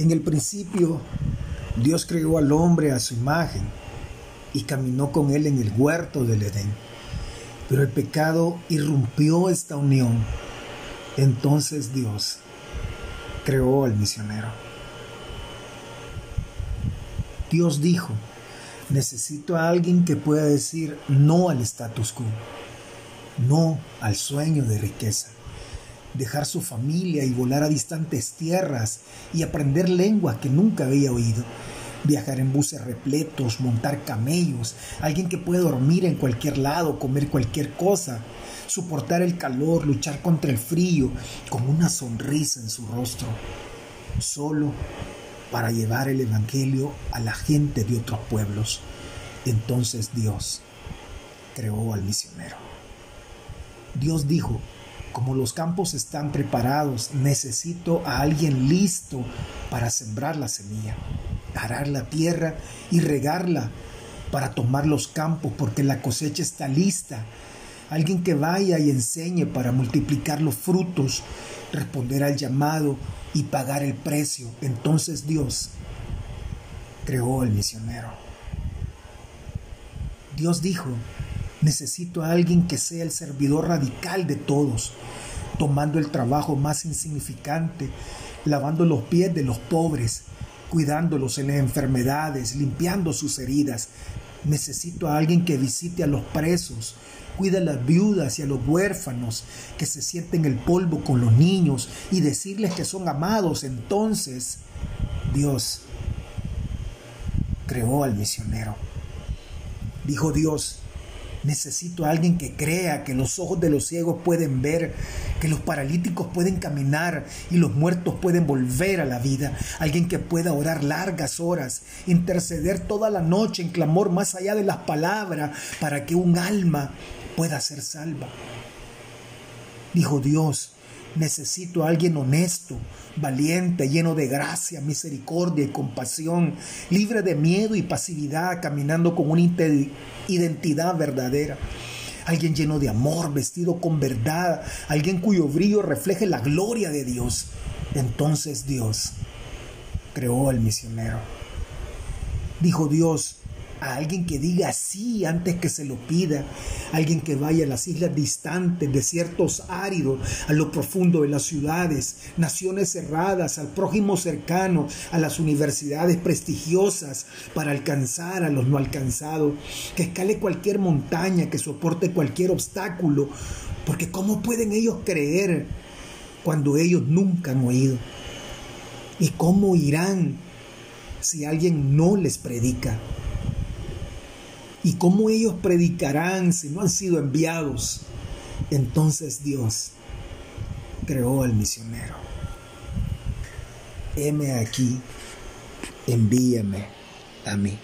En el principio, Dios creó al hombre a su imagen y caminó con él en el huerto del Edén. Pero el pecado irrumpió esta unión. Entonces Dios creó al misionero. Dios dijo, necesito a alguien que pueda decir no al status quo, no al sueño de riqueza dejar su familia y volar a distantes tierras y aprender lenguas que nunca había oído. Viajar en buses repletos, montar camellos, alguien que puede dormir en cualquier lado, comer cualquier cosa, soportar el calor, luchar contra el frío, con una sonrisa en su rostro, solo para llevar el Evangelio a la gente de otros pueblos. Entonces Dios creó al misionero. Dios dijo, como los campos están preparados, necesito a alguien listo para sembrar la semilla, arar la tierra y regarla para tomar los campos porque la cosecha está lista. Alguien que vaya y enseñe para multiplicar los frutos, responder al llamado y pagar el precio. Entonces Dios creó el misionero. Dios dijo, Necesito a alguien que sea el servidor radical de todos, tomando el trabajo más insignificante, lavando los pies de los pobres, cuidándolos en las enfermedades, limpiando sus heridas. Necesito a alguien que visite a los presos, cuida a las viudas y a los huérfanos, que se sienten el polvo con los niños y decirles que son amados. Entonces, Dios creó al misionero. Dijo Dios, Necesito a alguien que crea que los ojos de los ciegos pueden ver, que los paralíticos pueden caminar y los muertos pueden volver a la vida. Alguien que pueda orar largas horas, interceder toda la noche en clamor más allá de las palabras para que un alma pueda ser salva. Dijo Dios, Necesito a alguien honesto, valiente, lleno de gracia, misericordia y compasión, libre de miedo y pasividad, caminando con una identidad verdadera. Alguien lleno de amor, vestido con verdad, alguien cuyo brillo refleje la gloria de Dios. Entonces Dios creó al misionero. Dijo Dios, a alguien que diga sí antes que se lo pida, alguien que vaya a las islas distantes, desiertos áridos, a lo profundo de las ciudades, naciones cerradas, al prójimo cercano, a las universidades prestigiosas para alcanzar a los no alcanzados, que escale cualquier montaña, que soporte cualquier obstáculo, porque ¿cómo pueden ellos creer cuando ellos nunca han oído? ¿Y cómo irán si alguien no les predica? ¿Y cómo ellos predicarán si no han sido enviados? Entonces Dios creó al misionero. Heme aquí, envíame a mí.